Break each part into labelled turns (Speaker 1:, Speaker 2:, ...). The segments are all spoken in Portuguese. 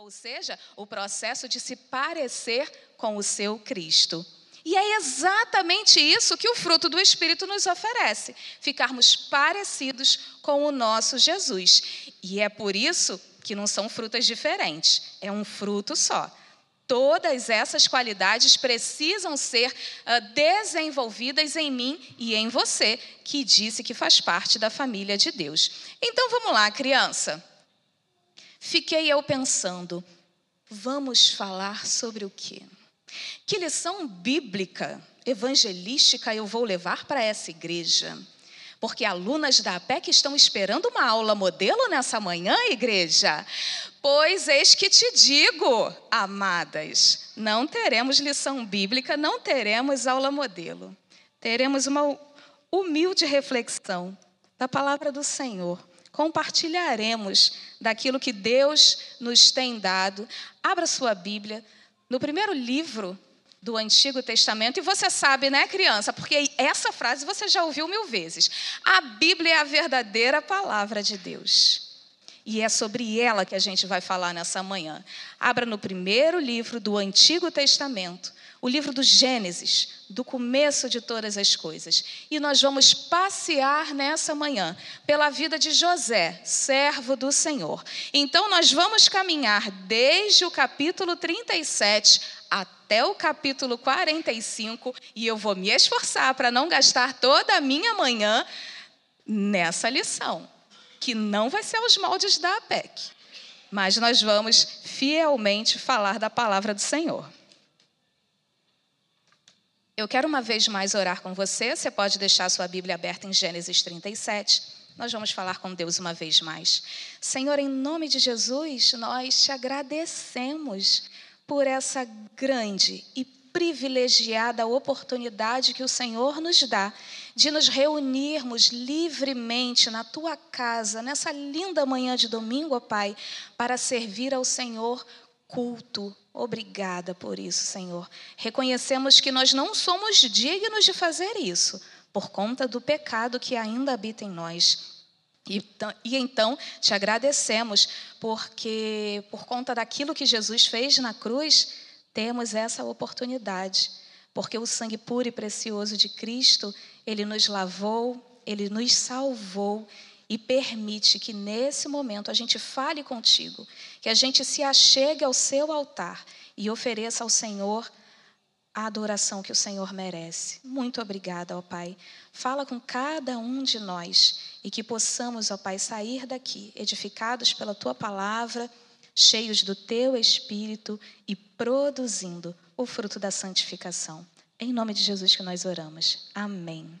Speaker 1: ou seja, o processo de se parecer com o seu Cristo. E é exatamente isso que o fruto do Espírito nos oferece: ficarmos parecidos com o nosso Jesus. E é por isso que não são frutas diferentes, é um fruto só. Todas essas qualidades precisam ser uh, desenvolvidas em mim e em você, que disse que faz parte da família de Deus. Então vamos lá, criança. Fiquei eu pensando, vamos falar sobre o quê? Que lição bíblica, evangelística eu vou levar para essa igreja? Porque alunas da APEC estão esperando uma aula modelo nessa manhã, igreja. Pois eis que te digo, amadas, não teremos lição bíblica, não teremos aula modelo. Teremos uma humilde reflexão da palavra do Senhor. Compartilharemos daquilo que Deus nos tem dado. Abra sua Bíblia no primeiro livro do Antigo Testamento, e você sabe, né, criança, porque essa frase você já ouviu mil vezes. A Bíblia é a verdadeira palavra de Deus. E é sobre ela que a gente vai falar nessa manhã. Abra no primeiro livro do Antigo Testamento, o livro do Gênesis, do começo de todas as coisas. E nós vamos passear nessa manhã pela vida de José, servo do Senhor. Então, nós vamos caminhar desde o capítulo 37 até o capítulo 45 e eu vou me esforçar para não gastar toda a minha manhã nessa lição que não vai ser aos moldes da APEC, mas nós vamos fielmente falar da palavra do Senhor. Eu quero uma vez mais orar com você. Você pode deixar sua Bíblia aberta em Gênesis 37. Nós vamos falar com Deus uma vez mais. Senhor, em nome de Jesus, nós te agradecemos por essa grande e privilegiada oportunidade que o Senhor nos dá de nos reunirmos livremente na tua casa, nessa linda manhã de domingo, ó Pai, para servir ao Senhor culto. Obrigada por isso, Senhor. Reconhecemos que nós não somos dignos de fazer isso, por conta do pecado que ainda habita em nós. E, e, então te agradecemos, porque por conta daquilo que Jesus fez na cruz, temos essa oportunidade, porque o sangue puro e precioso de Cristo, ele nos lavou, ele nos salvou e permite que nesse momento a gente fale contigo, que a gente se achegue ao seu altar e ofereça ao Senhor a adoração que o Senhor merece. Muito obrigada, ó Pai. Fala com cada um de nós e que possamos, ó Pai, sair daqui edificados pela tua palavra cheios do teu espírito e produzindo o fruto da santificação. Em nome de Jesus que nós oramos. Amém.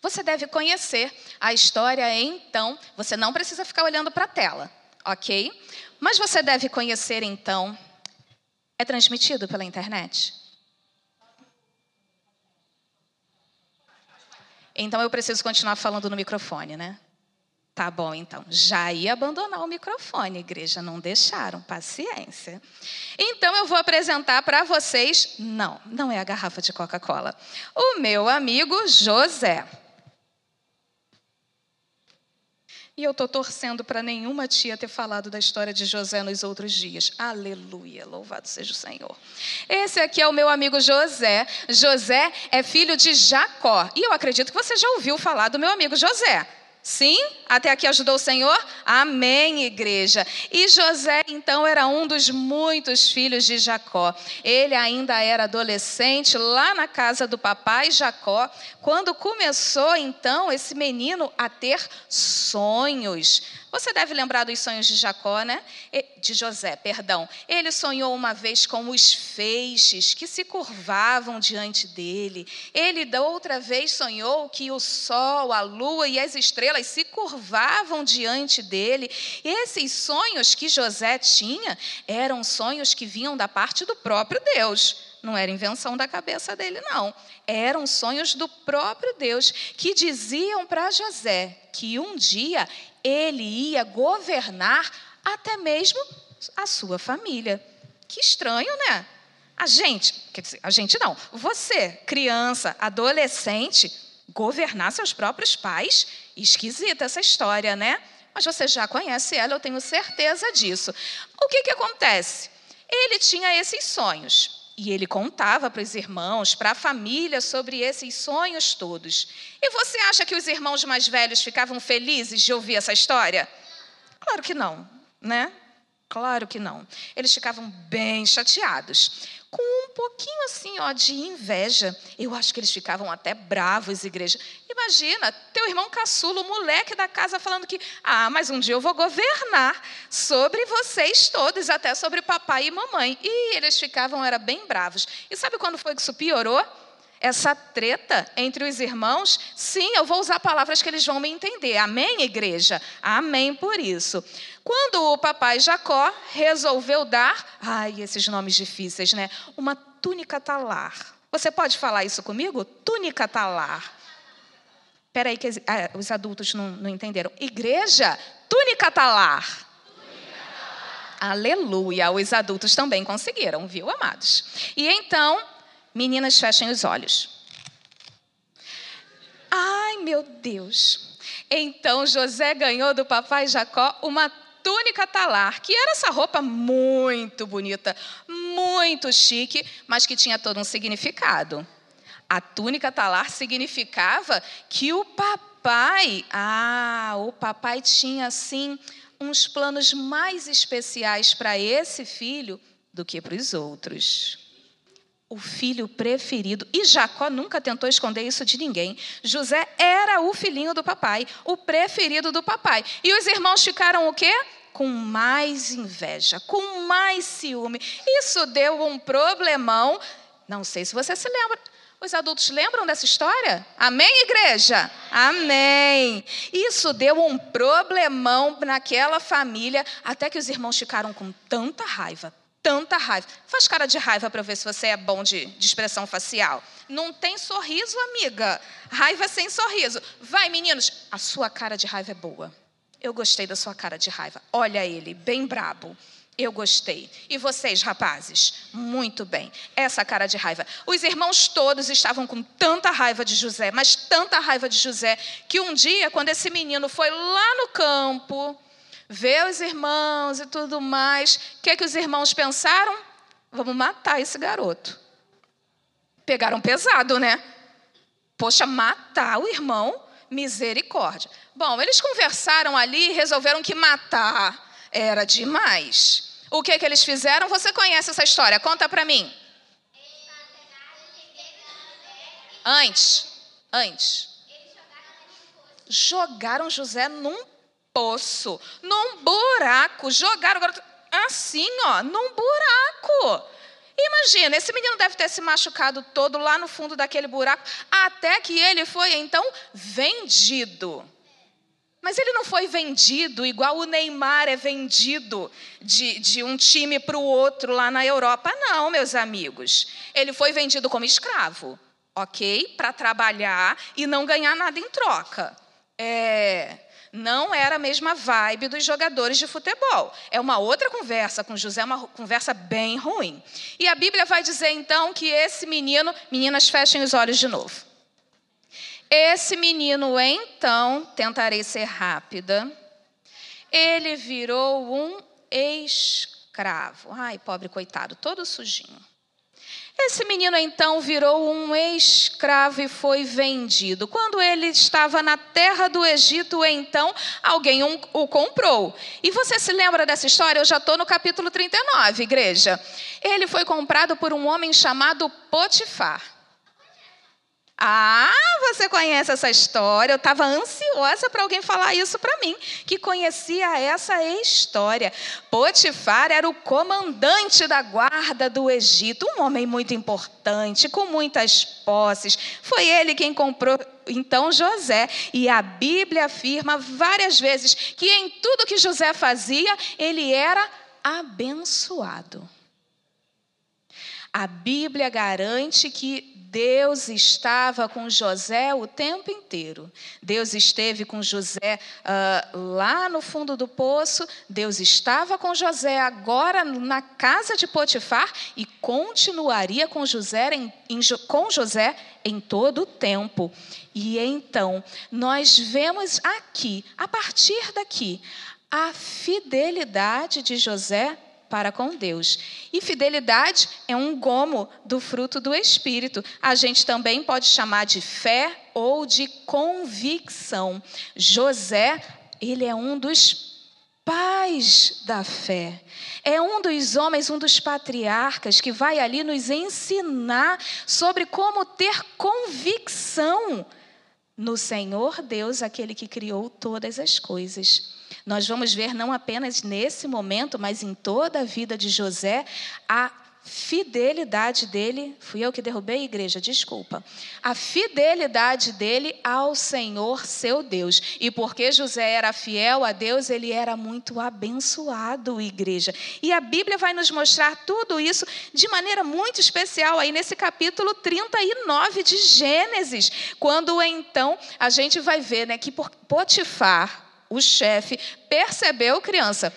Speaker 1: Você deve conhecer a história, então, você não precisa ficar olhando para a tela, ok? Mas você deve conhecer, então, é transmitido pela internet? Então eu preciso continuar falando no microfone, né? Tá bom, então. Já ia abandonar o microfone, igreja, não deixaram, paciência. Então eu vou apresentar para vocês, não, não é a garrafa de Coca-Cola, o meu amigo José. E eu estou torcendo para nenhuma tia ter falado da história de José nos outros dias. Aleluia, louvado seja o Senhor. Esse aqui é o meu amigo José. José é filho de Jacó. E eu acredito que você já ouviu falar do meu amigo José. Sim? Até aqui ajudou o Senhor? Amém, igreja. E José, então, era um dos muitos filhos de Jacó. Ele ainda era adolescente, lá na casa do papai Jacó, quando começou, então, esse menino a ter sonhos. Você deve lembrar dos sonhos de Jacó, né? De José, perdão. Ele sonhou uma vez com os feixes que se curvavam diante dele. Ele outra vez sonhou que o sol, a lua e as estrelas se curvavam diante dele. Esses sonhos que José tinha eram sonhos que vinham da parte do próprio Deus. Não era invenção da cabeça dele, não. Eram sonhos do próprio Deus que diziam para José que um dia ele ia governar até mesmo a sua família. Que estranho, né? A gente, quer dizer, a gente não, você, criança, adolescente, governar seus próprios pais, esquisita essa história, né? mas você já conhece ela, eu tenho certeza disso. O que, que acontece? Ele tinha esses sonhos. E ele contava para os irmãos, para a família, sobre esses sonhos todos. E você acha que os irmãos mais velhos ficavam felizes de ouvir essa história? Claro que não, né? Claro que não. Eles ficavam bem chateados com um pouquinho assim, ó, de inveja. Eu acho que eles ficavam até bravos, igreja. Imagina, teu irmão caçulo, o moleque da casa, falando que, ah, mas um dia eu vou governar sobre vocês todos, até sobre papai e mamãe. E eles ficavam, era bem bravos. E sabe quando foi que isso piorou? essa treta entre os irmãos, sim, eu vou usar palavras que eles vão me entender. Amém, igreja? Amém por isso. Quando o papai Jacó resolveu dar, ai, esses nomes difíceis, né? Uma túnica talar. Você pode falar isso comigo? Túnica talar. Espera aí que ah, os adultos não, não entenderam. Igreja, túnica talar. Aleluia, os adultos também conseguiram, viu, amados? E então, Meninas, fechem os olhos. Ai, meu Deus. Então José ganhou do papai Jacó uma túnica talar, que era essa roupa muito bonita, muito chique, mas que tinha todo um significado. A túnica talar significava que o papai, ah, o papai tinha assim uns planos mais especiais para esse filho do que para os outros o filho preferido. E Jacó nunca tentou esconder isso de ninguém. José era o filhinho do papai, o preferido do papai. E os irmãos ficaram o quê? Com mais inveja, com mais ciúme. Isso deu um problemão. Não sei se você se lembra. Os adultos lembram dessa história? Amém, igreja? Amém. Isso deu um problemão naquela família, até que os irmãos ficaram com tanta raiva, tanta raiva. Faz cara de raiva para ver se você é bom de, de, expressão facial. Não tem sorriso, amiga. Raiva sem sorriso. Vai, meninos, a sua cara de raiva é boa. Eu gostei da sua cara de raiva. Olha ele, bem brabo. Eu gostei. E vocês, rapazes? Muito bem. Essa cara de raiva. Os irmãos todos estavam com tanta raiva de José, mas tanta raiva de José, que um dia, quando esse menino foi lá no campo, vê os irmãos e tudo mais. O que, é que os irmãos pensaram? Vamos matar esse garoto. Pegaram pesado, né? Poxa, matar o irmão, misericórdia. Bom, eles conversaram ali e resolveram que matar era demais. O que, é que eles fizeram? Você conhece essa história? Conta para mim. Antes, antes. Jogaram José num poço, num buraco. Jogaram agora assim, ó, num buraco. Imagina, esse menino deve ter se machucado todo lá no fundo daquele buraco, até que ele foi então vendido. Mas ele não foi vendido igual o Neymar é vendido de, de um time para o outro lá na Europa, não, meus amigos. Ele foi vendido como escravo, ok? Para trabalhar e não ganhar nada em troca. É, não era a mesma vibe dos jogadores de futebol. É uma outra conversa com José, uma conversa bem ruim. E a Bíblia vai dizer então que esse menino, meninas, fechem os olhos de novo. Esse menino, então, tentarei ser rápida, ele virou um escravo. Ai, pobre coitado, todo sujinho. Esse menino então virou um escravo e foi vendido. Quando ele estava na terra do Egito, então alguém o comprou. E você se lembra dessa história? Eu já estou no capítulo 39, igreja. Ele foi comprado por um homem chamado Potifar. Ah, você conhece essa história? Eu estava ansiosa para alguém falar isso para mim, que conhecia essa história. Potifar era o comandante da guarda do Egito, um homem muito importante, com muitas posses. Foi ele quem comprou então José, e a Bíblia afirma várias vezes que em tudo que José fazia, ele era abençoado. A Bíblia garante que Deus estava com José o tempo inteiro. Deus esteve com José uh, lá no fundo do poço, Deus estava com José agora na casa de Potifar e continuaria com José em, em, com José em todo o tempo. E então, nós vemos aqui, a partir daqui, a fidelidade de José para com Deus. E fidelidade é um gomo do fruto do Espírito. A gente também pode chamar de fé ou de convicção. José, ele é um dos pais da fé. É um dos homens, um dos patriarcas que vai ali nos ensinar sobre como ter convicção no Senhor Deus, aquele que criou todas as coisas. Nós vamos ver não apenas nesse momento, mas em toda a vida de José, a fidelidade dele, fui eu que derrubei a igreja, desculpa. A fidelidade dele ao Senhor seu Deus. E porque José era fiel a Deus, ele era muito abençoado, igreja. E a Bíblia vai nos mostrar tudo isso de maneira muito especial aí nesse capítulo 39 de Gênesis, quando então a gente vai ver, né, que Potifar, o chefe, percebeu, criança,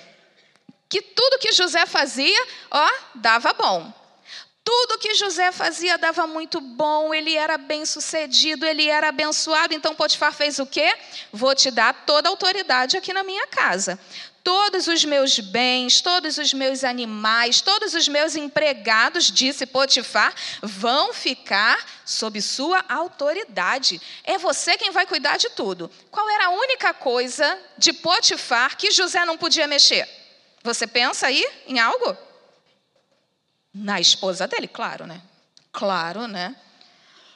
Speaker 1: que tudo que José fazia, ó, dava bom. Tudo que José fazia dava muito bom, ele era bem sucedido, ele era abençoado. Então Potifar fez o quê? Vou te dar toda a autoridade aqui na minha casa. Todos os meus bens, todos os meus animais, todos os meus empregados, disse Potifar, vão ficar sob sua autoridade. É você quem vai cuidar de tudo. Qual era a única coisa de Potifar que José não podia mexer? Você pensa aí em algo? Na esposa dele, claro, né? Claro, né?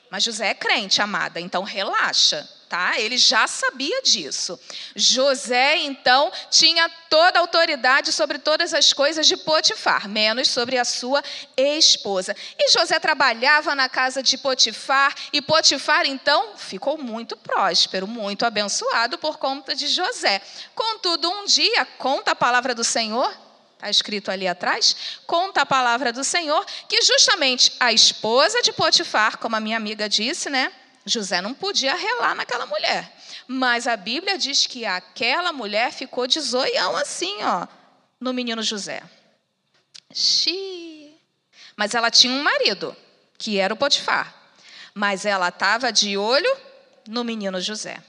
Speaker 1: Mas José é crente, amada, então relaxa, tá? Ele já sabia disso. José, então, tinha toda a autoridade sobre todas as coisas de Potifar, menos sobre a sua esposa. E José trabalhava na casa de Potifar, e Potifar, então, ficou muito próspero, muito abençoado por conta de José. Contudo, um dia, conta a palavra do Senhor, está escrito ali atrás, conta a palavra do Senhor, que justamente a esposa de Potifar, como a minha amiga disse, né? José não podia relar naquela mulher. Mas a Bíblia diz que aquela mulher ficou de zoião assim, ó, no menino José. Xiii. Mas ela tinha um marido, que era o Potifar. Mas ela estava de olho no menino José.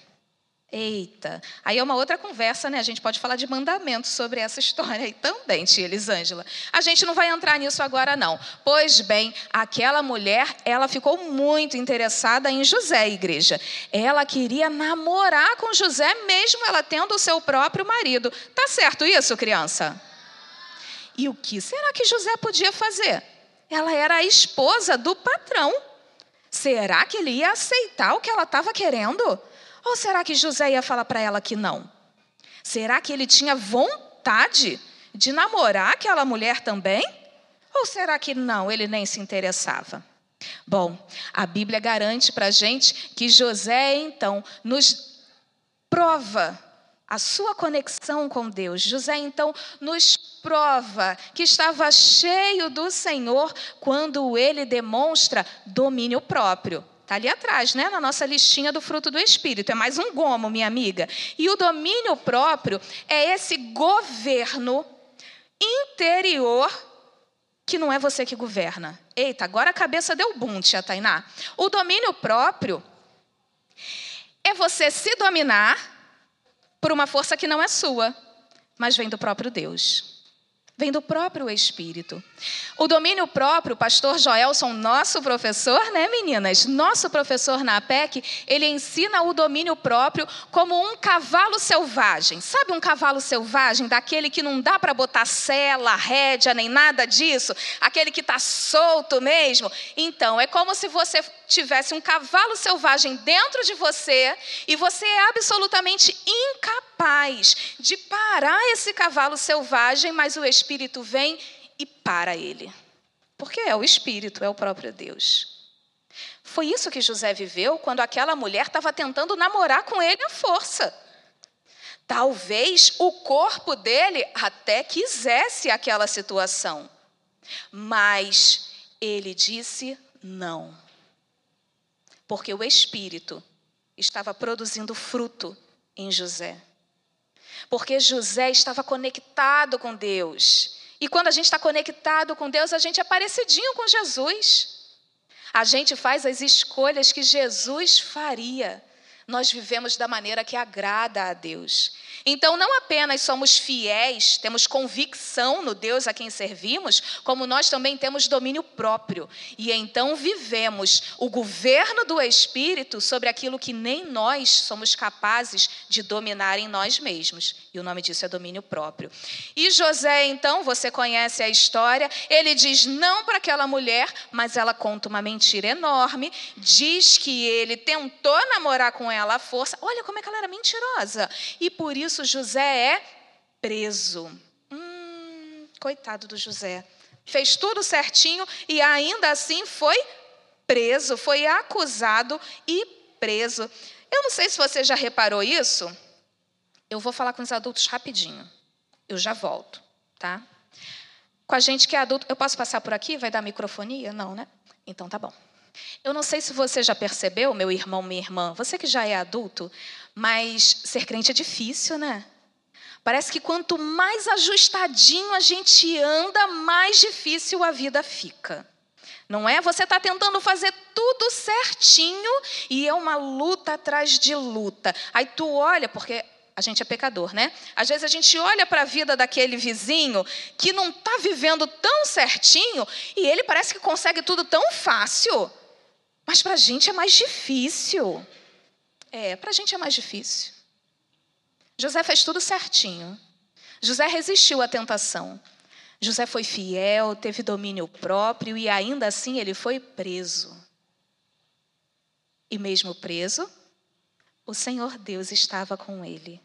Speaker 1: Eita, aí é uma outra conversa, né? A gente pode falar de mandamentos sobre essa história aí também, tia Elisângela. A gente não vai entrar nisso agora, não. Pois bem, aquela mulher, ela ficou muito interessada em José, igreja. Ela queria namorar com José, mesmo ela tendo o seu próprio marido. Tá certo isso, criança? E o que será que José podia fazer? Ela era a esposa do patrão. Será que ele ia aceitar o que ela estava querendo? Ou será que José ia falar para ela que não? Será que ele tinha vontade de namorar aquela mulher também? Ou será que não, ele nem se interessava? Bom, a Bíblia garante para a gente que José, então, nos prova a sua conexão com Deus. José, então, nos prova que estava cheio do Senhor quando ele demonstra domínio próprio. Está ali atrás, né? na nossa listinha do fruto do Espírito. É mais um gomo, minha amiga. E o domínio próprio é esse governo interior que não é você que governa. Eita, agora a cabeça deu bum, tia Tainá. O domínio próprio é você se dominar por uma força que não é sua, mas vem do próprio Deus. Vem do próprio Espírito. O domínio próprio, pastor Joelson, nosso professor, né, meninas? Nosso professor na APEC, ele ensina o domínio próprio como um cavalo selvagem. Sabe um cavalo selvagem, daquele que não dá para botar sela, rédea, nem nada disso? Aquele que está solto mesmo? Então, é como se você tivesse um cavalo selvagem dentro de você e você é absolutamente incapaz de parar esse cavalo selvagem, mas o Espírito vem e para ele. Porque é o Espírito, é o próprio Deus. Foi isso que José viveu quando aquela mulher estava tentando namorar com ele à força. Talvez o corpo dele até quisesse aquela situação, mas ele disse não. Porque o Espírito estava produzindo fruto em José. Porque José estava conectado com Deus. E quando a gente está conectado com Deus, a gente é parecidinho com Jesus. A gente faz as escolhas que Jesus faria. Nós vivemos da maneira que agrada a Deus. Então, não apenas somos fiéis, temos convicção no Deus a quem servimos, como nós também temos domínio próprio. E então vivemos o governo do Espírito sobre aquilo que nem nós somos capazes de dominar em nós mesmos. E o nome disso é domínio próprio. E José, então, você conhece a história, ele diz não para aquela mulher, mas ela conta uma mentira enorme, diz que ele tentou namorar com ela à força. Olha como é que ela era mentirosa. E por isso José é preso. Hum, coitado do José. Fez tudo certinho e ainda assim foi preso, foi acusado e preso. Eu não sei se você já reparou isso. Eu vou falar com os adultos rapidinho. Eu já volto, tá? Com a gente que é adulto, eu posso passar por aqui? Vai dar microfonia? Não, né? Então tá bom. Eu não sei se você já percebeu, meu irmão, minha irmã, você que já é adulto, mas ser crente é difícil, né? Parece que quanto mais ajustadinho a gente anda, mais difícil a vida fica. Não é? Você está tentando fazer tudo certinho e é uma luta atrás de luta. Aí tu olha, porque a gente é pecador, né? Às vezes a gente olha para a vida daquele vizinho que não está vivendo tão certinho e ele parece que consegue tudo tão fácil, mas para a gente é mais difícil. É, para a gente é mais difícil. José fez tudo certinho. José resistiu à tentação. José foi fiel, teve domínio próprio e ainda assim ele foi preso. E mesmo preso, o Senhor Deus estava com ele.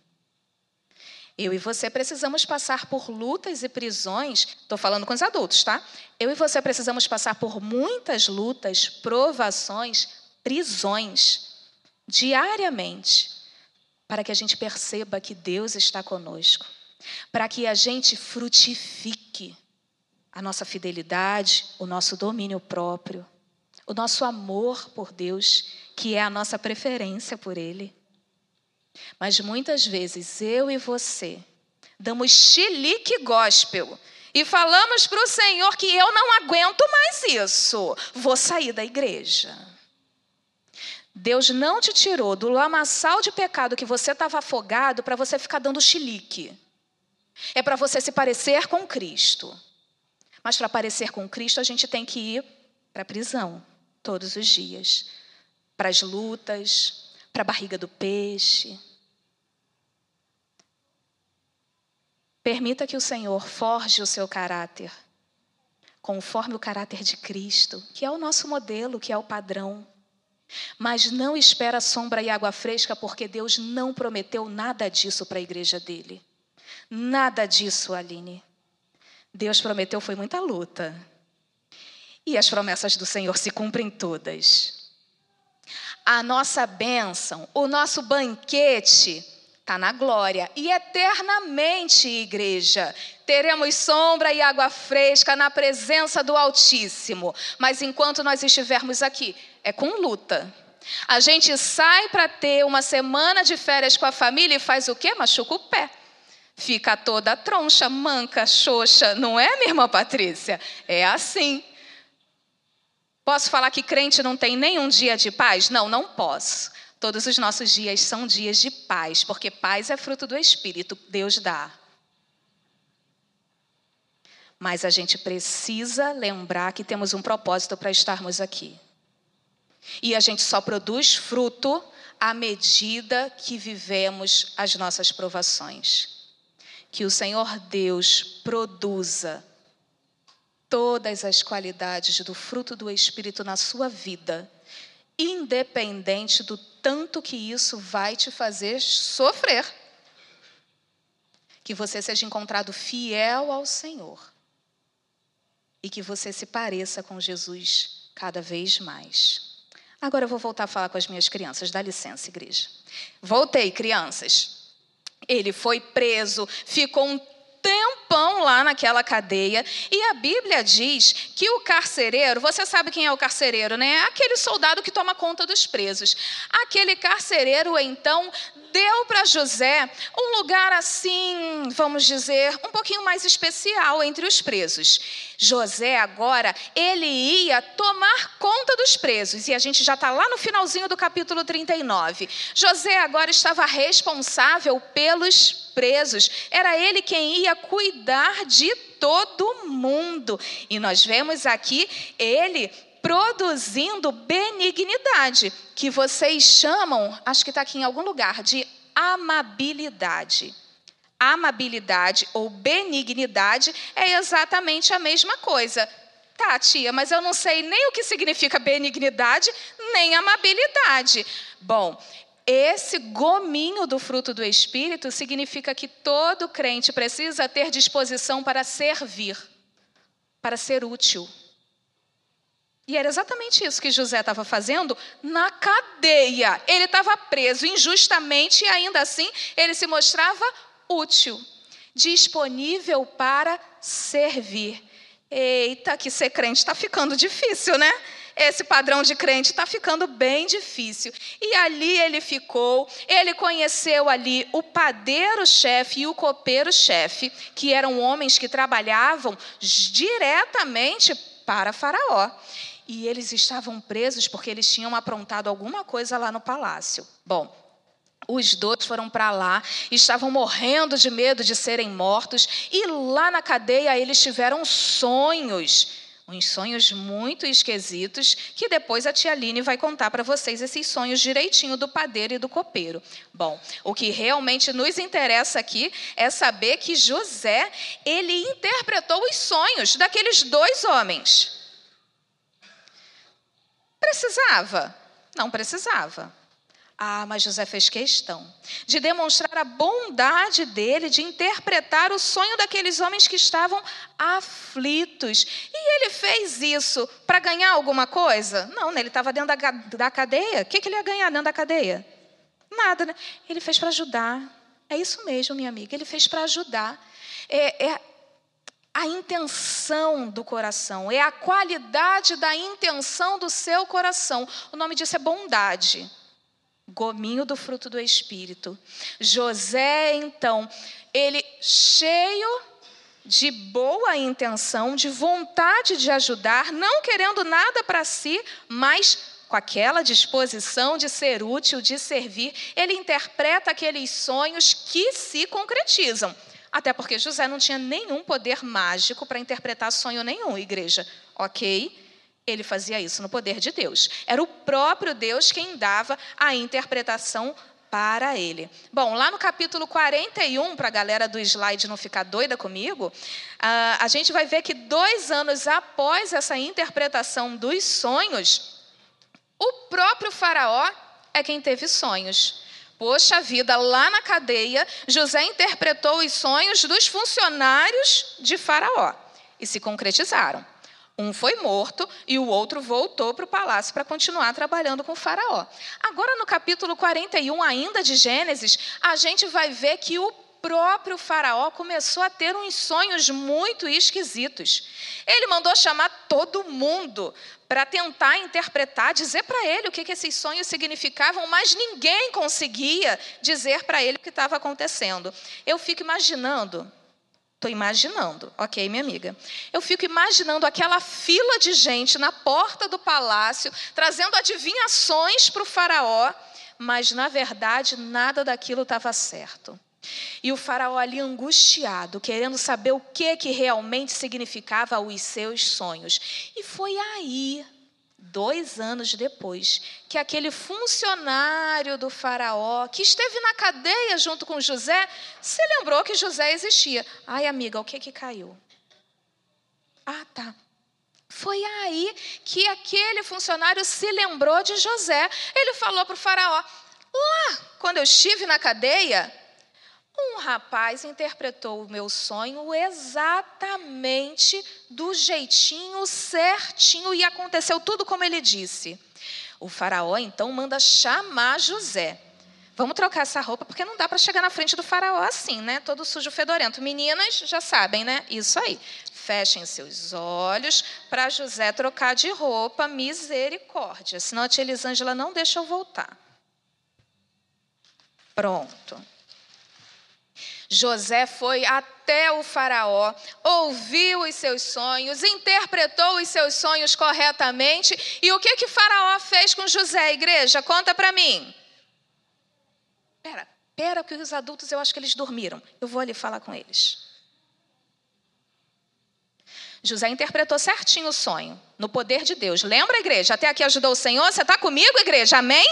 Speaker 1: Eu e você precisamos passar por lutas e prisões. Estou falando com os adultos, tá? Eu e você precisamos passar por muitas lutas, provações, prisões diariamente, para que a gente perceba que Deus está conosco, para que a gente frutifique a nossa fidelidade, o nosso domínio próprio, o nosso amor por Deus, que é a nossa preferência por Ele. Mas muitas vezes eu e você damos chilique gospel e falamos para o Senhor que eu não aguento mais isso, vou sair da igreja. Deus não te tirou do lamaçal de pecado que você estava afogado para você ficar dando chilique. É para você se parecer com Cristo. Mas para parecer com Cristo, a gente tem que ir para a prisão todos os dias para as lutas, para a barriga do peixe. Permita que o Senhor forge o seu caráter conforme o caráter de Cristo, que é o nosso modelo, que é o padrão. Mas não espera sombra e água fresca, porque Deus não prometeu nada disso para a igreja dele. Nada disso, Aline. Deus prometeu foi muita luta. E as promessas do Senhor se cumprem todas. A nossa bênção, o nosso banquete está na glória. E eternamente, igreja, teremos sombra e água fresca na presença do Altíssimo. Mas enquanto nós estivermos aqui, é com luta. A gente sai para ter uma semana de férias com a família e faz o quê? Machuca o pé. Fica toda troncha, manca, xoxa. Não é, minha irmã Patrícia? É assim. Posso falar que crente não tem nenhum dia de paz? Não, não posso. Todos os nossos dias são dias de paz, porque paz é fruto do Espírito, Deus dá. Mas a gente precisa lembrar que temos um propósito para estarmos aqui. E a gente só produz fruto à medida que vivemos as nossas provações. Que o Senhor Deus produza todas as qualidades do fruto do Espírito na sua vida, independente do tanto que isso vai te fazer sofrer. Que você seja encontrado fiel ao Senhor e que você se pareça com Jesus cada vez mais. Agora eu vou voltar a falar com as minhas crianças. Dá licença, igreja. Voltei, crianças. Ele foi preso, ficou um tempo tempão lá naquela cadeia. E a Bíblia diz que o carcereiro, você sabe quem é o carcereiro, né? É aquele soldado que toma conta dos presos. Aquele carcereiro, então, deu para José um lugar assim, vamos dizer, um pouquinho mais especial entre os presos. José agora, ele ia tomar conta dos presos, e a gente já está lá no finalzinho do capítulo 39. José agora estava responsável pelos presos, era ele quem ia cuidar de todo mundo. E nós vemos aqui ele produzindo benignidade, que vocês chamam, acho que está aqui em algum lugar, de amabilidade amabilidade ou benignidade é exatamente a mesma coisa. Tá, tia, mas eu não sei nem o que significa benignidade, nem amabilidade. Bom, esse gominho do fruto do Espírito significa que todo crente precisa ter disposição para servir, para ser útil. E era exatamente isso que José estava fazendo na cadeia. Ele estava preso injustamente e ainda assim ele se mostrava útil, disponível para servir. Eita, que ser crente está ficando difícil, né? Esse padrão de crente está ficando bem difícil. E ali ele ficou, ele conheceu ali o padeiro-chefe e o copeiro-chefe, que eram homens que trabalhavam diretamente para Faraó. E eles estavam presos porque eles tinham aprontado alguma coisa lá no palácio. Bom, os dois foram para lá, estavam morrendo de medo de serem mortos, e lá na cadeia eles tiveram sonhos, uns sonhos muito esquisitos, que depois a tia Aline vai contar para vocês esses sonhos direitinho do padeiro e do copeiro. Bom, o que realmente nos interessa aqui é saber que José, ele interpretou os sonhos daqueles dois homens. Precisava? Não precisava. Ah, mas José fez questão de demonstrar a bondade dele, de interpretar o sonho daqueles homens que estavam aflitos. E ele fez isso para ganhar alguma coisa? Não, né? ele estava dentro da, da cadeia. O que, que ele ia ganhar dentro da cadeia? Nada, né? Ele fez para ajudar. É isso mesmo, minha amiga. Ele fez para ajudar. É, é a intenção do coração, é a qualidade da intenção do seu coração. O nome disso é bondade gominho do fruto do Espírito. José, então, ele cheio de boa intenção, de vontade de ajudar, não querendo nada para si, mas com aquela disposição de ser útil, de servir, ele interpreta aqueles sonhos que se concretizam. Até porque José não tinha nenhum poder mágico para interpretar sonho nenhum, igreja. Ok? Ele fazia isso no poder de Deus. Era o próprio Deus quem dava a interpretação para ele. Bom, lá no capítulo 41, para a galera do slide não ficar doida comigo, a gente vai ver que dois anos após essa interpretação dos sonhos, o próprio Faraó é quem teve sonhos. Poxa vida, lá na cadeia, José interpretou os sonhos dos funcionários de Faraó e se concretizaram. Um foi morto e o outro voltou para o palácio para continuar trabalhando com o Faraó. Agora, no capítulo 41, ainda de Gênesis, a gente vai ver que o próprio Faraó começou a ter uns sonhos muito esquisitos. Ele mandou chamar todo mundo para tentar interpretar, dizer para ele o que, esses sonhos significavam, mas ninguém conseguia dizer para ele o que estava acontecendo. Eu fico imaginando Estou imaginando, ok, minha amiga. Eu fico imaginando aquela fila de gente na porta do palácio, trazendo adivinhações para o Faraó, mas na verdade nada daquilo estava certo. E o Faraó ali angustiado, querendo saber o que, que realmente significava os seus sonhos. E foi aí dois anos depois, que aquele funcionário do Faraó, que esteve na cadeia junto com José, se lembrou que José existia. Ai, amiga, o que que caiu? Ah, tá. Foi aí que aquele funcionário se lembrou de José. Ele falou para o Faraó: lá, quando eu estive na cadeia, um rapaz interpretou o meu sonho exatamente do jeitinho certinho e aconteceu tudo como ele disse. O faraó então manda chamar José. Vamos trocar essa roupa, porque não dá para chegar na frente do faraó assim, né? Todo sujo, fedorento. Meninas já sabem, né? Isso aí. Fechem seus olhos para José trocar de roupa, misericórdia. Senão a tia Elisângela não deixa eu voltar. Pronto. José foi até o Faraó, ouviu os seus sonhos, interpretou os seus sonhos corretamente. E o que que Faraó fez com José, igreja? Conta para mim. Pera, pera, que os adultos eu acho que eles dormiram. Eu vou ali falar com eles. José interpretou certinho o sonho, no poder de Deus. Lembra, igreja? Até aqui ajudou o Senhor? Você está comigo, igreja? Amém?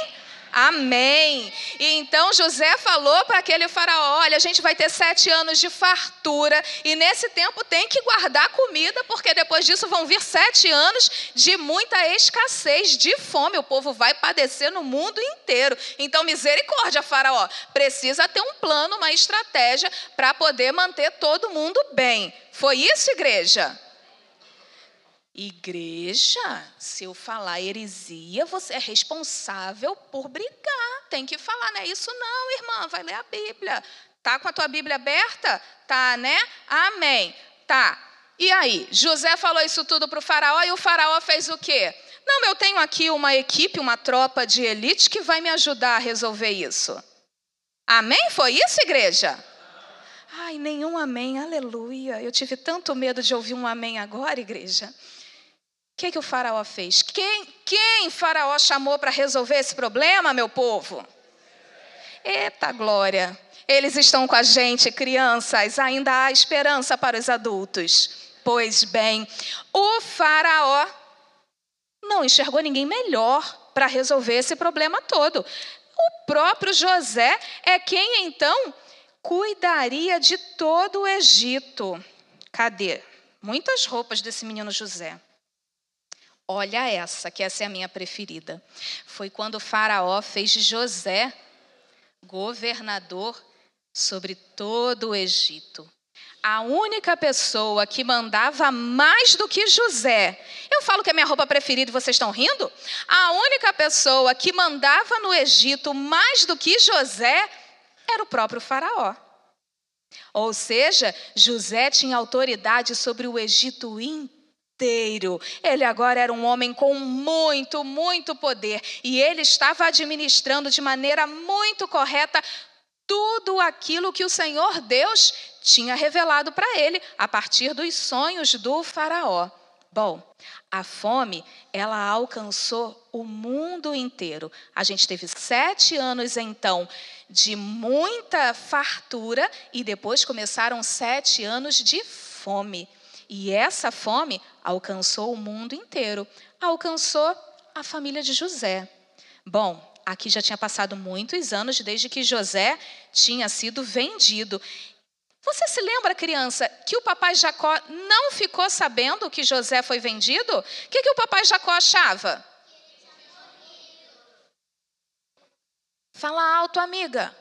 Speaker 1: Amém. E então José falou para aquele faraó: olha, a gente vai ter sete anos de fartura, e nesse tempo tem que guardar comida, porque depois disso vão vir sete anos de muita escassez, de fome. O povo vai padecer no mundo inteiro. Então, misericórdia, faraó. Precisa ter um plano, uma estratégia para poder manter todo mundo bem. Foi isso, igreja? Igreja, se eu falar heresia, você é responsável por brigar. Tem que falar, não é isso não, irmã, vai ler a Bíblia. Tá com a tua Bíblia aberta? Tá, né? Amém. Tá. E aí, José falou isso tudo para o faraó e o faraó fez o quê? Não, eu tenho aqui uma equipe, uma tropa de elite que vai me ajudar a resolver isso. Amém? Foi isso, igreja? Ai, nenhum amém, aleluia. Eu tive tanto medo de ouvir um amém agora, igreja. O que, que o faraó fez? Quem, quem faraó chamou para resolver esse problema, meu povo? Eita glória! Eles estão com a gente, crianças, ainda há esperança para os adultos. Pois bem, o faraó não enxergou ninguém melhor para resolver esse problema todo. O próprio José é quem então cuidaria de todo o Egito. Cadê? Muitas roupas desse menino José. Olha essa, que essa é a minha preferida. Foi quando o Faraó fez de José governador sobre todo o Egito. A única pessoa que mandava mais do que José. Eu falo que é minha roupa preferida e vocês estão rindo? A única pessoa que mandava no Egito mais do que José era o próprio Faraó. Ou seja, José tinha autoridade sobre o Egito inteiro inteiro. Ele agora era um homem com muito, muito poder e ele estava administrando de maneira muito correta tudo aquilo que o Senhor Deus tinha revelado para ele a partir dos sonhos do Faraó. Bom, a fome, ela alcançou o mundo inteiro. A gente teve sete anos, então, de muita fartura e depois começaram sete anos de fome. E essa fome alcançou o mundo inteiro, alcançou a família de José. Bom, aqui já tinha passado muitos anos desde que José tinha sido vendido. Você se lembra, criança, que o papai Jacó não ficou sabendo que José foi vendido? O que, que o papai Jacó achava? Fala alto, amiga.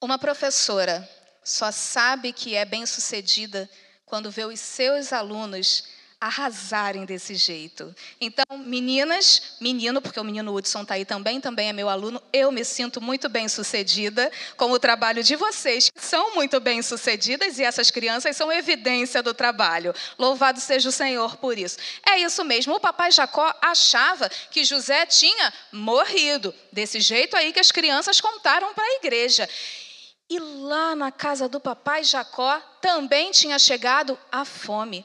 Speaker 1: Uma professora só sabe que é bem-sucedida quando vê os seus alunos arrasarem desse jeito. Então, meninas, menino, porque o menino Hudson está aí também, também é meu aluno, eu me sinto muito bem sucedida com o trabalho de vocês, que são muito bem sucedidas, e essas crianças são evidência do trabalho. Louvado seja o Senhor por isso. É isso mesmo, o papai Jacó achava que José tinha morrido, desse jeito aí que as crianças contaram para a igreja. E lá na casa do papai Jacó também tinha chegado a fome.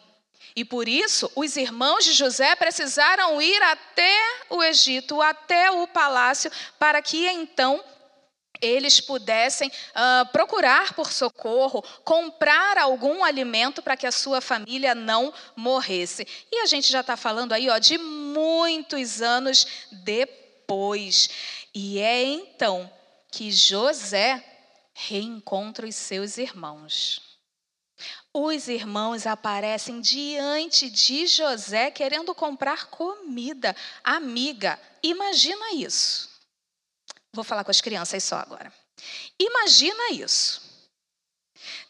Speaker 1: E por isso, os irmãos de José precisaram ir até o Egito, até o palácio, para que então eles pudessem uh, procurar por socorro, comprar algum alimento para que a sua família não morresse. E a gente já está falando aí ó, de muitos anos depois. E é então que José reencontra os seus irmãos. Os irmãos aparecem diante de José querendo comprar comida. Amiga, imagina isso. Vou falar com as crianças só agora. Imagina isso.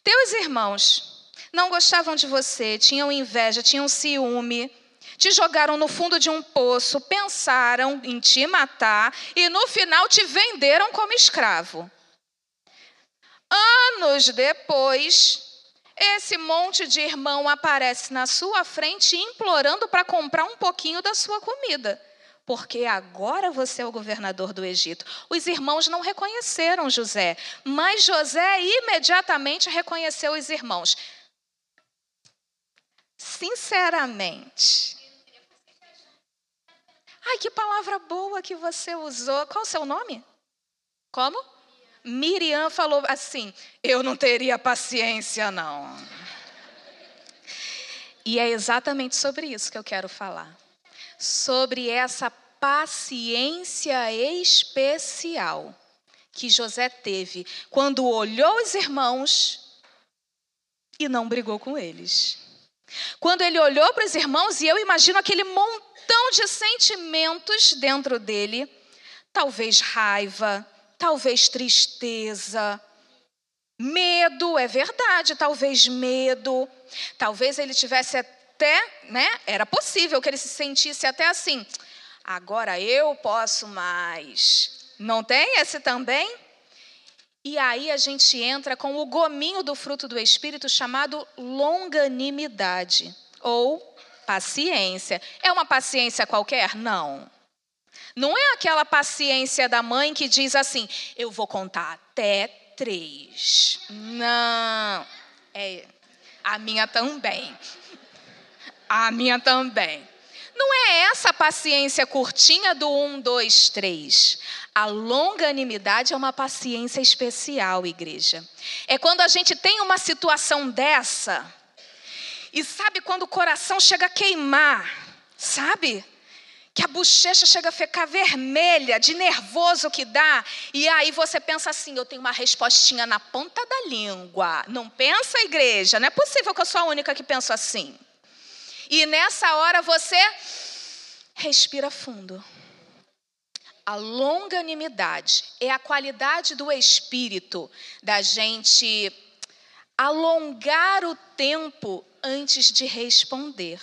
Speaker 1: Teus irmãos não gostavam de você, tinham inveja, tinham ciúme, te jogaram no fundo de um poço, pensaram em te matar e no final te venderam como escravo. Anos depois, esse monte de irmão aparece na sua frente implorando para comprar um pouquinho da sua comida porque agora você é o governador do Egito. Os irmãos não reconheceram José, mas José imediatamente reconheceu os irmãos. Sinceramente. Ai, que palavra boa que você usou. Qual o seu nome? Como? Miriam falou assim: Eu não teria paciência, não. E é exatamente sobre isso que eu quero falar sobre essa paciência especial que José teve quando olhou os irmãos e não brigou com eles. Quando ele olhou para os irmãos, e eu imagino aquele montão de sentimentos dentro dele, talvez raiva, talvez tristeza, medo, é verdade, talvez medo, talvez ele tivesse até, né, era possível que ele se sentisse até assim, agora eu posso mais. Não tem esse também? E aí a gente entra com o gominho do fruto do Espírito chamado longanimidade ou paciência. É uma paciência qualquer? Não. Não é aquela paciência da mãe que diz assim: eu vou contar até três. Não. É a minha também. A minha também. Não é essa paciência curtinha do um, dois, três. A longanimidade é uma paciência especial, igreja. É quando a gente tem uma situação dessa, e sabe quando o coração chega a queimar, sabe? Que a bochecha chega a ficar vermelha, de nervoso que dá, e aí você pensa assim: eu tenho uma respostinha na ponta da língua. Não pensa, igreja? Não é possível que eu sou a única que penso assim. E nessa hora você respira fundo. A longanimidade é a qualidade do espírito da gente alongar o tempo antes de responder.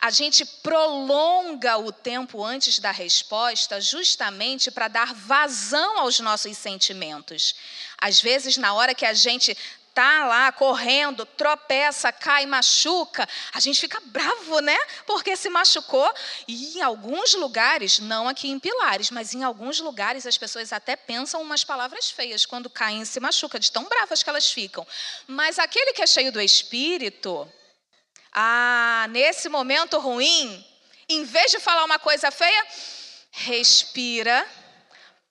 Speaker 1: A gente prolonga o tempo antes da resposta justamente para dar vazão aos nossos sentimentos. Às vezes, na hora que a gente tá lá correndo, tropeça, cai, machuca, a gente fica bravo, né? Porque se machucou. E em alguns lugares, não aqui em Pilares, mas em alguns lugares as pessoas até pensam umas palavras feias quando caem e se machuca, de tão bravas que elas ficam. Mas aquele que é cheio do espírito, ah, nesse momento ruim, em vez de falar uma coisa feia, respira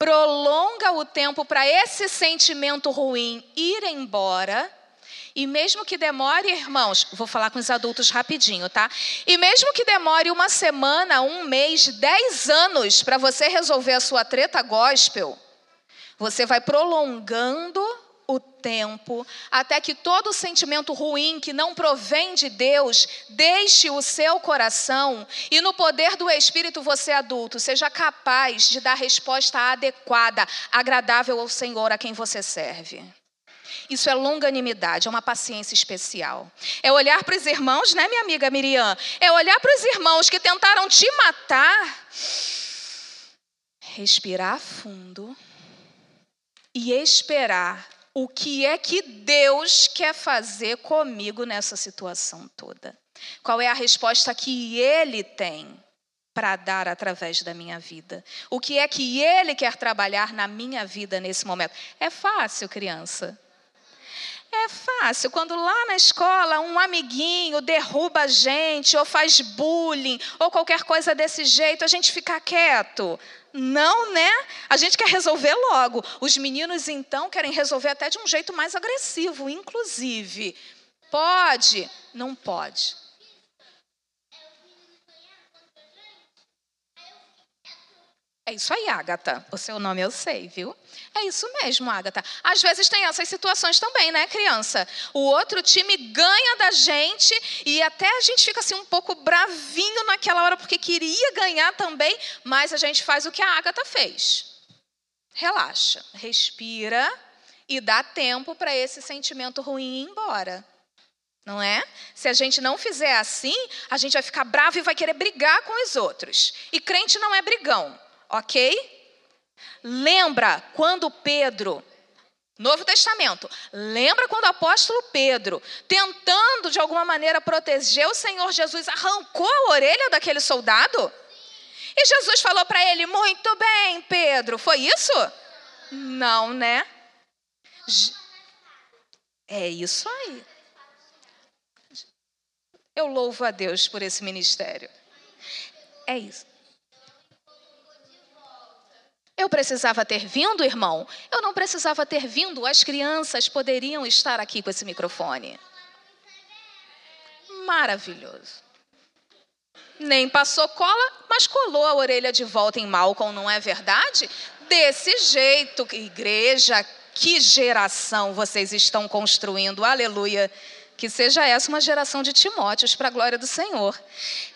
Speaker 1: prolonga o tempo para esse sentimento ruim ir embora. E mesmo que demore, irmãos, vou falar com os adultos rapidinho, tá? E mesmo que demore uma semana, um mês, dez anos para você resolver a sua treta gospel, você vai prolongando tempo, até que todo sentimento ruim que não provém de Deus deixe o seu coração e no poder do Espírito você adulto seja capaz de dar resposta adequada, agradável ao Senhor a quem você serve. Isso é longanimidade, é uma paciência especial. É olhar para os irmãos, né, minha amiga Miriam? É olhar para os irmãos que tentaram te matar, respirar fundo e esperar o que é que Deus quer fazer comigo nessa situação toda? Qual é a resposta que Ele tem para dar através da minha vida? O que é que Ele quer trabalhar na minha vida nesse momento? É fácil, criança. É fácil. Quando lá na escola um amiguinho derruba a gente, ou faz bullying, ou qualquer coisa desse jeito, a gente fica quieto. Não, né? A gente quer resolver logo. Os meninos, então, querem resolver até de um jeito mais agressivo, inclusive. Pode? Não pode. É isso aí, Agatha. O seu nome eu sei, viu? É isso mesmo, Agatha. Às vezes tem essas situações também, né, criança? O outro time ganha da gente e até a gente fica assim um pouco bravinho naquela hora porque queria ganhar também, mas a gente faz o que a Agatha fez. Relaxa, respira e dá tempo para esse sentimento ruim ir embora. Não é? Se a gente não fizer assim, a gente vai ficar bravo e vai querer brigar com os outros. E crente não é brigão, ok? Lembra quando Pedro, Novo Testamento, lembra quando o apóstolo Pedro, tentando de alguma maneira proteger o Senhor Jesus, arrancou a orelha daquele soldado? E Jesus falou para ele: Muito bem, Pedro, foi isso? Não, né? É isso aí. Eu louvo a Deus por esse ministério. É isso. Eu precisava ter vindo, irmão? Eu não precisava ter vindo, as crianças poderiam estar aqui com esse microfone. Maravilhoso. Nem passou cola, mas colou a orelha de volta em Malcolm, não é verdade? Desse jeito, igreja, que geração vocês estão construindo, aleluia. Que seja essa uma geração de Timóteos para a glória do Senhor.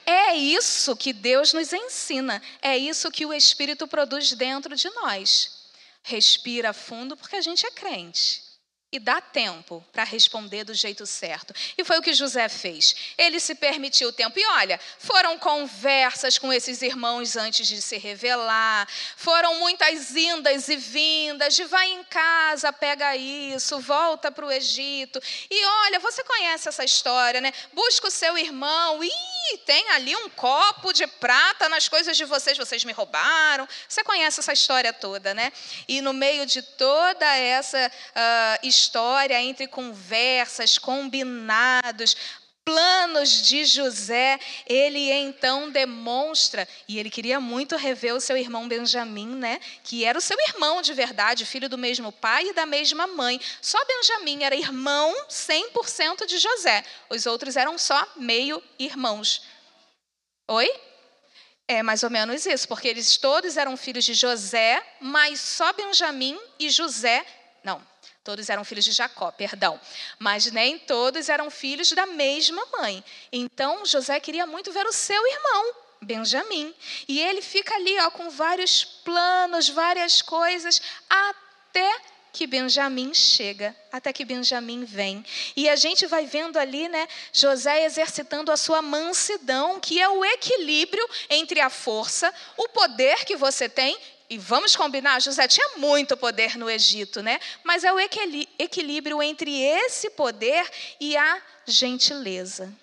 Speaker 1: É isso que Deus nos ensina, é isso que o Espírito produz dentro de nós. Respira fundo porque a gente é crente e dá tempo para responder do jeito certo. E foi o que José fez. Ele se permitiu o tempo. E olha, foram conversas com esses irmãos antes de se revelar, foram muitas indas e vindas de vai em casa, pega isso, volta para o Egito. E olha, você conhece essa história, né? Busca o seu irmão. Ih, tem ali um copo de prata nas coisas de vocês, vocês me roubaram. Você conhece essa história toda, né? E no meio de toda essa uh, história entre conversas, combinados, planos de José, ele então demonstra, e ele queria muito rever o seu irmão Benjamim, né? Que era o seu irmão de verdade, filho do mesmo pai e da mesma mãe. Só Benjamim era irmão 100% de José. Os outros eram só meio irmãos. Oi? É mais ou menos isso, porque eles todos eram filhos de José, mas só Benjamim e José, não, Todos eram filhos de Jacó, perdão. Mas nem todos eram filhos da mesma mãe. Então José queria muito ver o seu irmão, Benjamim. E ele fica ali ó, com vários planos, várias coisas, até que Benjamim chega, até que Benjamim vem. E a gente vai vendo ali, né, José exercitando a sua mansidão, que é o equilíbrio entre a força, o poder que você tem e vamos combinar, José tinha muito poder no Egito, né? Mas é o equilíbrio entre esse poder e a gentileza.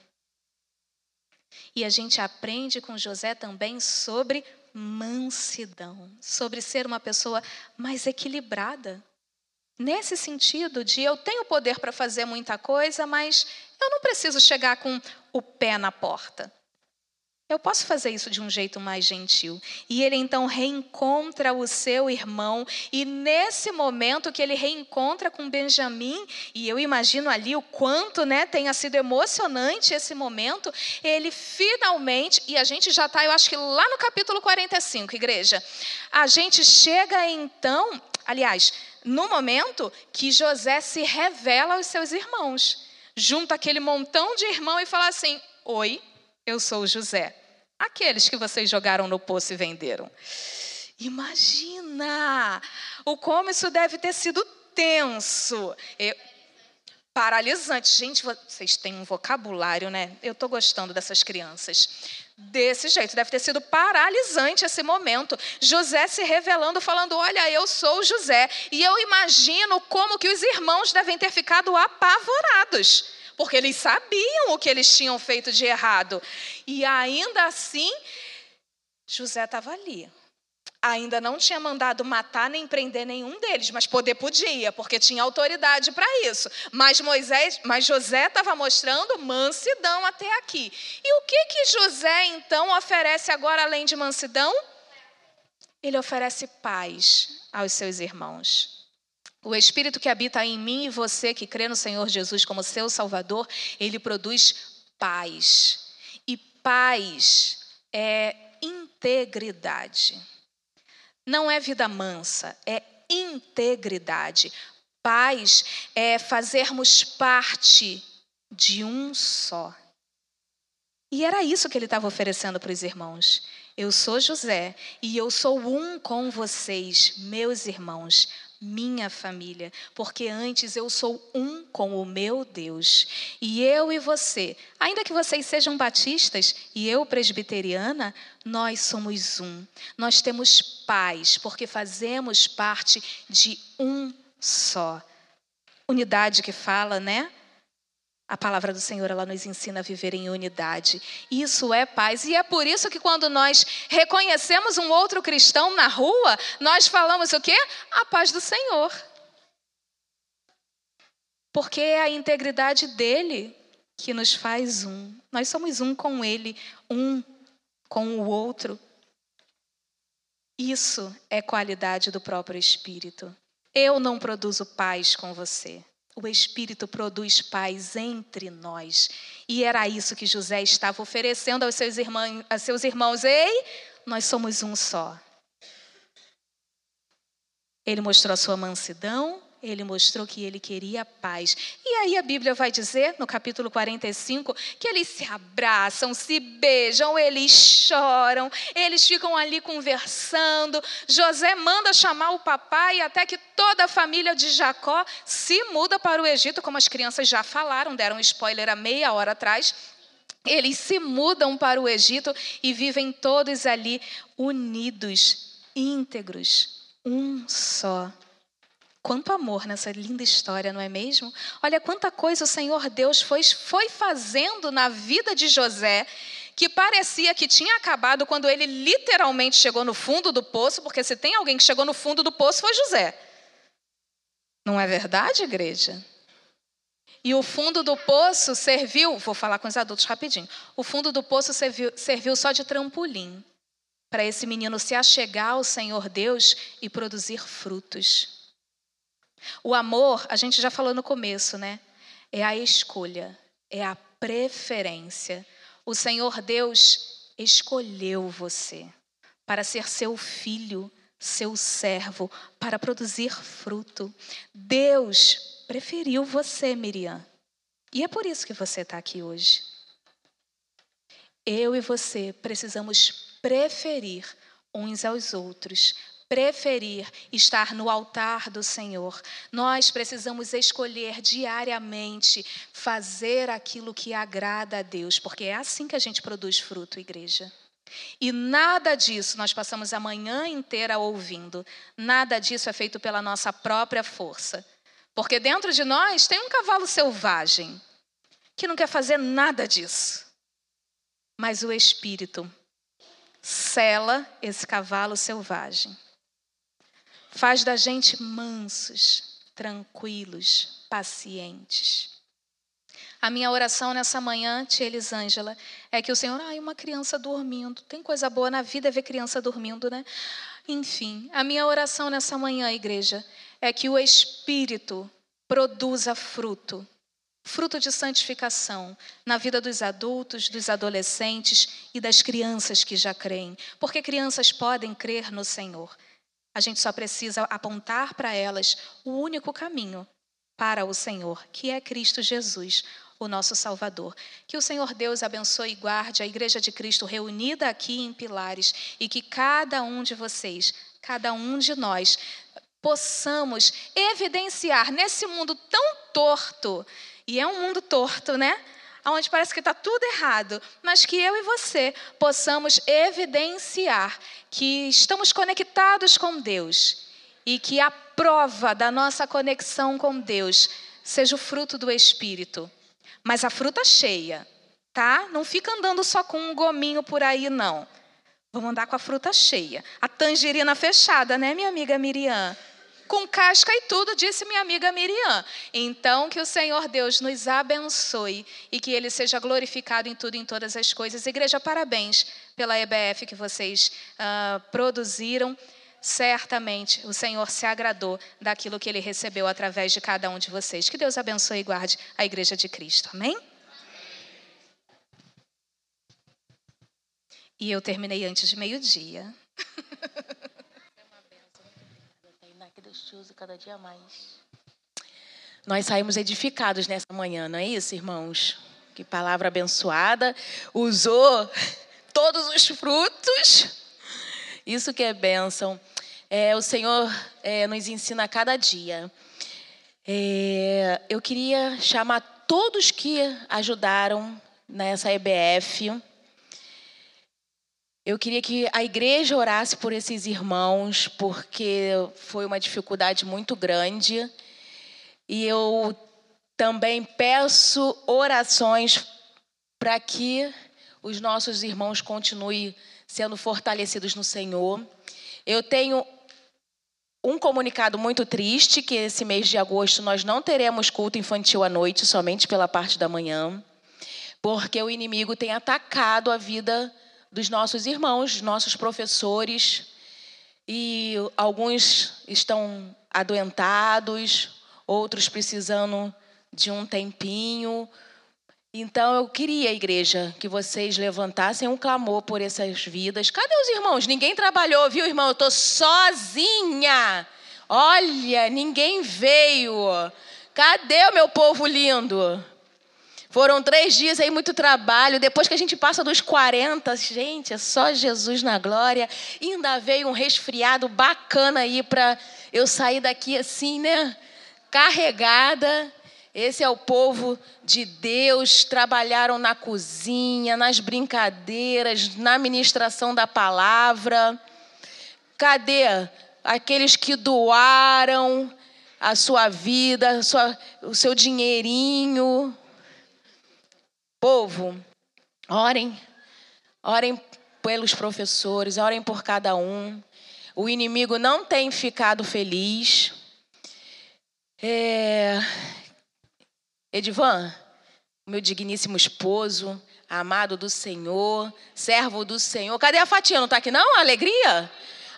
Speaker 1: E a gente aprende com José também sobre mansidão, sobre ser uma pessoa mais equilibrada. Nesse sentido de eu tenho poder para fazer muita coisa, mas eu não preciso chegar com o pé na porta. Eu posso fazer isso de um jeito mais gentil. E ele então reencontra o seu irmão, e nesse momento que ele reencontra com Benjamim, e eu imagino ali o quanto né, tenha sido emocionante esse momento, ele finalmente, e a gente já está, eu acho que lá no capítulo 45, igreja, a gente chega então, aliás, no momento que José se revela aos seus irmãos, junta aquele montão de irmão e fala assim: Oi, eu sou José. Aqueles que vocês jogaram no poço e venderam. Imagina! O como isso deve ter sido tenso. Eu, paralisante. Gente, vocês têm um vocabulário, né? Eu estou gostando dessas crianças. Desse jeito, deve ter sido paralisante esse momento. José se revelando, falando: Olha, eu sou José. E eu imagino como que os irmãos devem ter ficado apavorados porque eles sabiam o que eles tinham feito de errado. E ainda assim, José estava ali. Ainda não tinha mandado matar nem prender nenhum deles, mas poder podia, porque tinha autoridade para isso. Mas Moisés, mas José estava mostrando mansidão até aqui. E o que que José então oferece agora além de mansidão? Ele oferece paz aos seus irmãos. O Espírito que habita em mim e você que crê no Senhor Jesus como seu Salvador, ele produz paz. E paz é integridade. Não é vida mansa, é integridade. Paz é fazermos parte de um só. E era isso que ele estava oferecendo para os irmãos. Eu sou José e eu sou um com vocês, meus irmãos minha família, porque antes eu sou um com o meu Deus. E eu e você, ainda que vocês sejam batistas e eu presbiteriana, nós somos um. Nós temos paz, porque fazemos parte de um só. Unidade que fala, né? A palavra do Senhor, ela nos ensina a viver em unidade. Isso é paz. E é por isso que quando nós reconhecemos um outro cristão na rua, nós falamos o quê? A paz do Senhor. Porque é a integridade dele que nos faz um. Nós somos um com ele, um com o outro. Isso é qualidade do próprio Espírito. Eu não produzo paz com você. O Espírito produz paz entre nós. E era isso que José estava oferecendo aos seus irmãos. Aos seus irmãos. Ei, nós somos um só. Ele mostrou a sua mansidão, ele mostrou que ele queria paz. E aí a Bíblia vai dizer, no capítulo 45, que eles se abraçam, se beijam, eles choram, eles ficam ali conversando. José manda chamar o papai até que toda a família de Jacó se muda para o Egito, como as crianças já falaram, deram spoiler há meia hora atrás. Eles se mudam para o Egito e vivem todos ali unidos, íntegros, um só. Quanto amor nessa linda história, não é mesmo? Olha quanta coisa o Senhor Deus foi, foi fazendo na vida de José, que parecia que tinha acabado quando ele literalmente chegou no fundo do poço, porque se tem alguém que chegou no fundo do poço foi José. Não é verdade, igreja? E o fundo do poço serviu, vou falar com os adultos rapidinho. O fundo do poço serviu, serviu só de trampolim para esse menino se achegar ao Senhor Deus e produzir frutos. O amor, a gente já falou no começo, né? É a escolha, é a preferência. O Senhor Deus escolheu você para ser seu filho, seu servo, para produzir fruto. Deus preferiu você, Miriam. E é por isso que você está aqui hoje. Eu e você precisamos preferir uns aos outros preferir estar no altar do Senhor. Nós precisamos escolher diariamente fazer aquilo que agrada a Deus, porque é assim que a gente produz fruto, igreja. E nada disso nós passamos a manhã inteira ouvindo. Nada disso é feito pela nossa própria força. Porque dentro de nós tem um cavalo selvagem que não quer fazer nada disso. Mas o Espírito cela esse cavalo selvagem faz da gente mansos, tranquilos, pacientes. A minha oração nessa manhã, tia Elisângela, é que o Senhor, ai, uma criança dormindo. Tem coisa boa na vida é ver criança dormindo, né? Enfim, a minha oração nessa manhã, igreja, é que o Espírito produza fruto, fruto de santificação na vida dos adultos, dos adolescentes e das crianças que já creem, porque crianças podem crer no Senhor. A gente só precisa apontar para elas o único caminho para o Senhor, que é Cristo Jesus, o nosso Salvador. Que o Senhor Deus abençoe e guarde a Igreja de Cristo reunida aqui em Pilares e que cada um de vocês, cada um de nós, possamos evidenciar nesse mundo tão torto, e é um mundo torto, né? Onde parece que está tudo errado, mas que eu e você possamos evidenciar que estamos conectados com Deus e que a prova da nossa conexão com Deus seja o fruto do Espírito. Mas a fruta cheia, tá? Não fica andando só com um gominho por aí, não. Vamos andar com a fruta cheia. A tangerina fechada, né, minha amiga Miriam? Com casca e tudo, disse minha amiga Miriam. Então, que o Senhor Deus nos abençoe e que Ele seja glorificado em tudo e em todas as coisas. Igreja, parabéns pela EBF que vocês uh, produziram. Certamente o Senhor se agradou daquilo que Ele recebeu através de cada um de vocês. Que Deus abençoe e guarde a Igreja de Cristo. Amém? E eu terminei antes de meio-dia.
Speaker 2: Deus cada dia mais. Nós saímos edificados nessa manhã, não é isso, irmãos? Que palavra abençoada. Usou todos os frutos. Isso que é bênção. é, o Senhor é, nos ensina a cada dia. É, eu queria chamar todos que ajudaram nessa EBF. Eu queria que a igreja orasse por esses irmãos, porque foi uma dificuldade muito grande. E eu também peço orações para que os nossos irmãos continuem sendo fortalecidos no Senhor. Eu tenho um comunicado muito triste, que esse mês de agosto nós não teremos culto infantil à noite, somente pela parte da manhã, porque o inimigo tem atacado a vida dos nossos irmãos, nossos professores, e alguns estão adoentados, outros precisando de um tempinho. Então eu queria, igreja, que vocês levantassem um clamor por essas vidas. Cadê os irmãos? Ninguém trabalhou, viu, irmão? Eu estou sozinha. Olha, ninguém veio. Cadê o meu povo lindo? Foram três dias aí, muito trabalho. Depois que a gente passa dos 40, gente, é só Jesus na glória. Ainda veio um resfriado bacana aí para eu sair daqui assim, né? Carregada. Esse é o povo de Deus, trabalharam na cozinha, nas brincadeiras, na ministração da palavra. Cadê aqueles que doaram a sua vida, a sua, o seu dinheirinho? Povo, orem, orem pelos professores, orem por cada um. O inimigo não tem ficado feliz. É, Edivan, meu digníssimo esposo, amado do Senhor, servo do Senhor. Cadê a Fatinha? Não está aqui não? Alegria?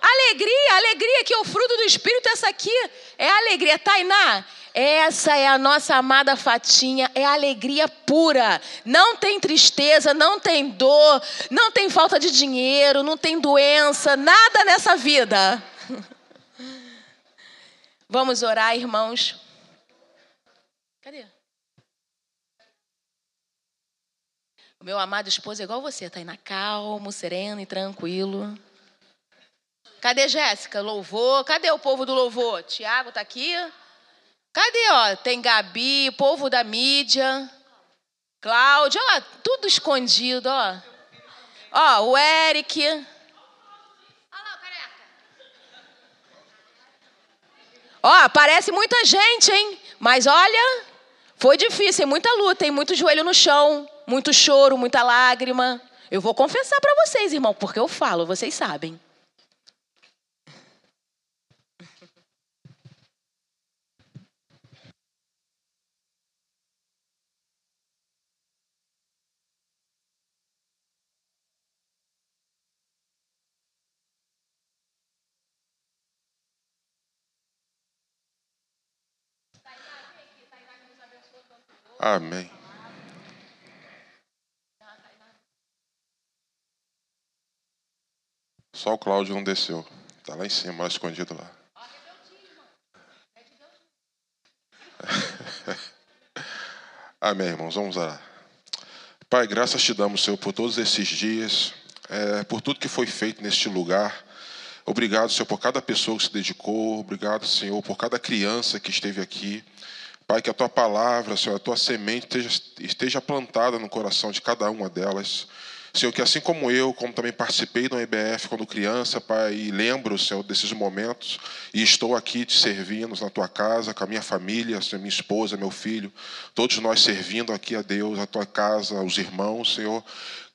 Speaker 2: Alegria, alegria que é o fruto do Espírito, essa aqui é alegria. Tainá, essa é a nossa amada Fatinha, é alegria pura. Não tem tristeza, não tem dor, não tem falta de dinheiro, não tem doença, nada nessa vida. Vamos orar, irmãos. Cadê? meu amado esposo é igual você, indo calmo, sereno e tranquilo. Cadê Jéssica? Louvor. Cadê o povo do louvor? Tiago está aqui? Cadê, ó? Tem Gabi, povo da mídia. Cláudia, ó, tudo escondido, ó. Ó, o Eric. Ó, aparece muita gente, hein? Mas olha, foi difícil, muita luta, tem muito joelho no chão muito choro, muita lágrima. Eu vou confessar para vocês, irmão, porque eu falo, vocês sabem.
Speaker 3: Amém. Só o Cláudio não desceu. Está lá em cima, lá escondido lá. Amém, irmãos. Vamos orar. Pai, graças te damos, Senhor, por todos esses dias, é, por tudo que foi feito neste lugar. Obrigado, Senhor, por cada pessoa que se dedicou. Obrigado, Senhor, por cada criança que esteve aqui. Pai, que a tua palavra, Senhor, a tua semente esteja, esteja plantada no coração de cada uma delas. Senhor, que assim como eu, como também participei do EBF quando criança, Pai, e lembro, Senhor, desses momentos, e estou aqui te servindo na tua casa, com a minha família, Senhor, minha esposa, meu filho, todos nós servindo aqui a Deus, a tua casa, os irmãos, Senhor,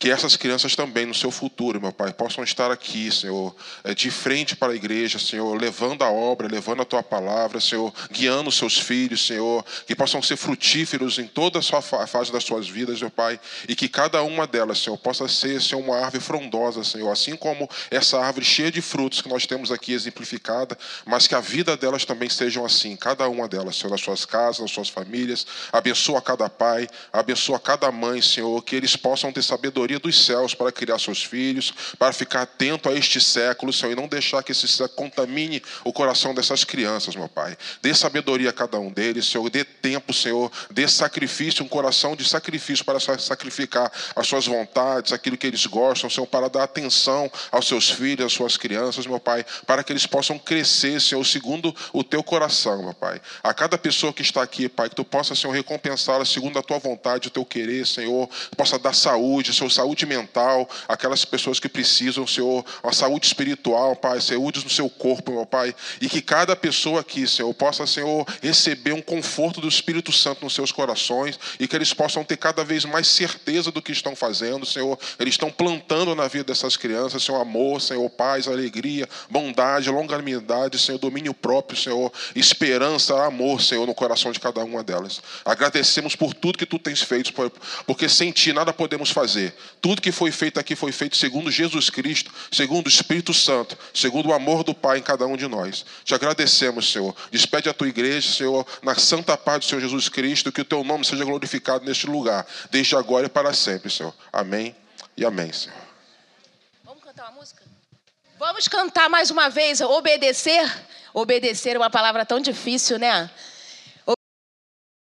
Speaker 3: que essas crianças também, no seu futuro, meu Pai, possam estar aqui, Senhor, eh, de frente para a igreja, Senhor, levando a obra, levando a tua palavra, Senhor, guiando os seus filhos, Senhor, que possam ser frutíferos em toda a sua fase das suas vidas, meu Pai, e que cada uma delas, Senhor, possa ser, Senhor, uma árvore frondosa, Senhor, assim como essa árvore cheia de frutos que nós temos aqui exemplificada, mas que a vida delas também sejam assim, cada uma delas, Senhor, nas suas casas, nas suas famílias, abençoa cada pai, abençoa cada mãe, Senhor, que eles possam ter sabedoria sabedoria dos céus para criar seus filhos, para ficar atento a este século, Senhor, e não deixar que esse século contamine o coração dessas crianças, meu Pai. Dê sabedoria a cada um deles, Senhor, dê tempo, Senhor, dê sacrifício, um coração de sacrifício para sacrificar as suas vontades, naquilo que eles gostam, Senhor, para dar atenção aos seus filhos, às suas crianças, meu Pai, para que eles possam crescer, Senhor, segundo o teu coração, meu Pai. A cada pessoa que está aqui, Pai, que tu possa, Senhor, recompensá-la segundo a tua vontade, o teu querer, Senhor, possa dar saúde, Senhor, saúde mental, aquelas pessoas que precisam, Senhor, a saúde espiritual, Pai, saúde no seu corpo, meu Pai, e que cada pessoa aqui, Senhor, possa, Senhor, receber um conforto do Espírito Santo nos seus corações e que eles possam ter cada vez mais certeza do que estão fazendo, Senhor. Eles estão plantando na vida dessas crianças, Senhor, amor, Senhor, paz, alegria, bondade, longanimidade, Senhor, domínio próprio, Senhor, esperança, amor, Senhor, no coração de cada uma delas. Agradecemos por tudo que tu tens feito, porque sem ti nada podemos fazer. Tudo que foi feito aqui foi feito segundo Jesus Cristo, segundo o Espírito Santo, segundo o amor do Pai em cada um de nós. Te agradecemos, Senhor. Despede a tua igreja, Senhor, na santa paz do Senhor Jesus Cristo, que o teu nome seja glorificado neste lugar, desde agora e para sempre, Senhor. Amém e amém, Senhor.
Speaker 2: Vamos cantar uma música? Vamos cantar mais uma vez, obedecer. Obedecer é uma palavra tão difícil, né?